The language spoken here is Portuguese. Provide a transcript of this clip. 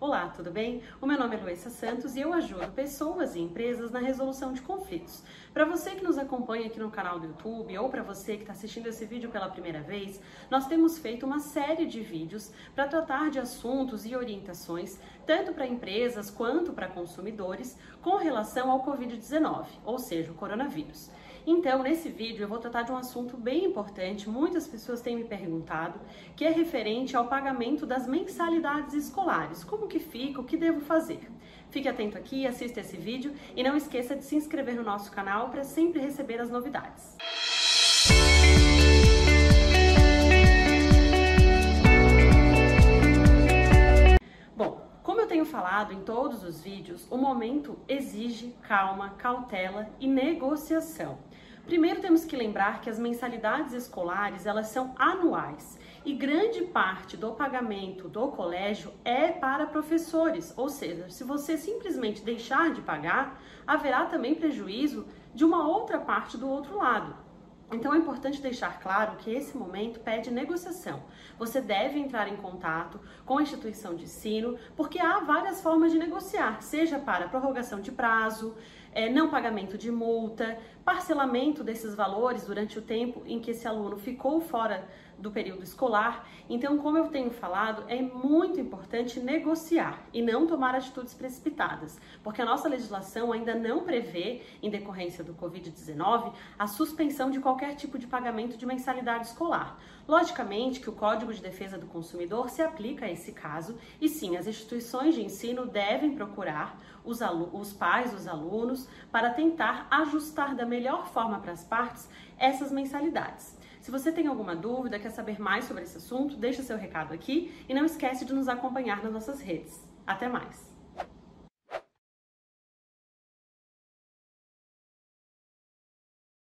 Olá, tudo bem? O meu nome é Luísa Santos e eu ajudo pessoas e empresas na resolução de conflitos. Para você que nos acompanha aqui no canal do YouTube ou para você que está assistindo esse vídeo pela primeira vez, nós temos feito uma série de vídeos para tratar de assuntos e orientações tanto para empresas quanto para consumidores com relação ao Covid-19, ou seja, o coronavírus. Então, nesse vídeo eu vou tratar de um assunto bem importante, muitas pessoas têm me perguntado, que é referente ao pagamento das mensalidades escolares. Como que fica, o que devo fazer? Fique atento aqui, assista esse vídeo e não esqueça de se inscrever no nosso canal para sempre receber as novidades. Bom, falado em todos os vídeos, o momento exige calma, cautela e negociação. Primeiro temos que lembrar que as mensalidades escolares, elas são anuais e grande parte do pagamento do colégio é para professores, ou seja, se você simplesmente deixar de pagar, haverá também prejuízo de uma outra parte do outro lado. Então é importante deixar claro que esse momento pede negociação. Você deve entrar em contato com a instituição de ensino, porque há várias formas de negociar, seja para prorrogação de prazo, é, não pagamento de multa, parcelamento desses valores durante o tempo em que esse aluno ficou fora do período escolar. Então, como eu tenho falado, é muito importante negociar e não tomar atitudes precipitadas, porque a nossa legislação ainda não prevê, em decorrência do Covid-19, a suspensão de qualquer tipo de pagamento de mensalidade escolar. Logicamente que o Código de Defesa do Consumidor se aplica a esse caso e sim, as instituições de ensino devem procurar os, os pais dos alunos para tentar ajustar da melhor forma para as partes essas mensalidades. Se você tem alguma dúvida, quer saber mais sobre esse assunto, deixa seu recado aqui e não esquece de nos acompanhar nas nossas redes. Até mais!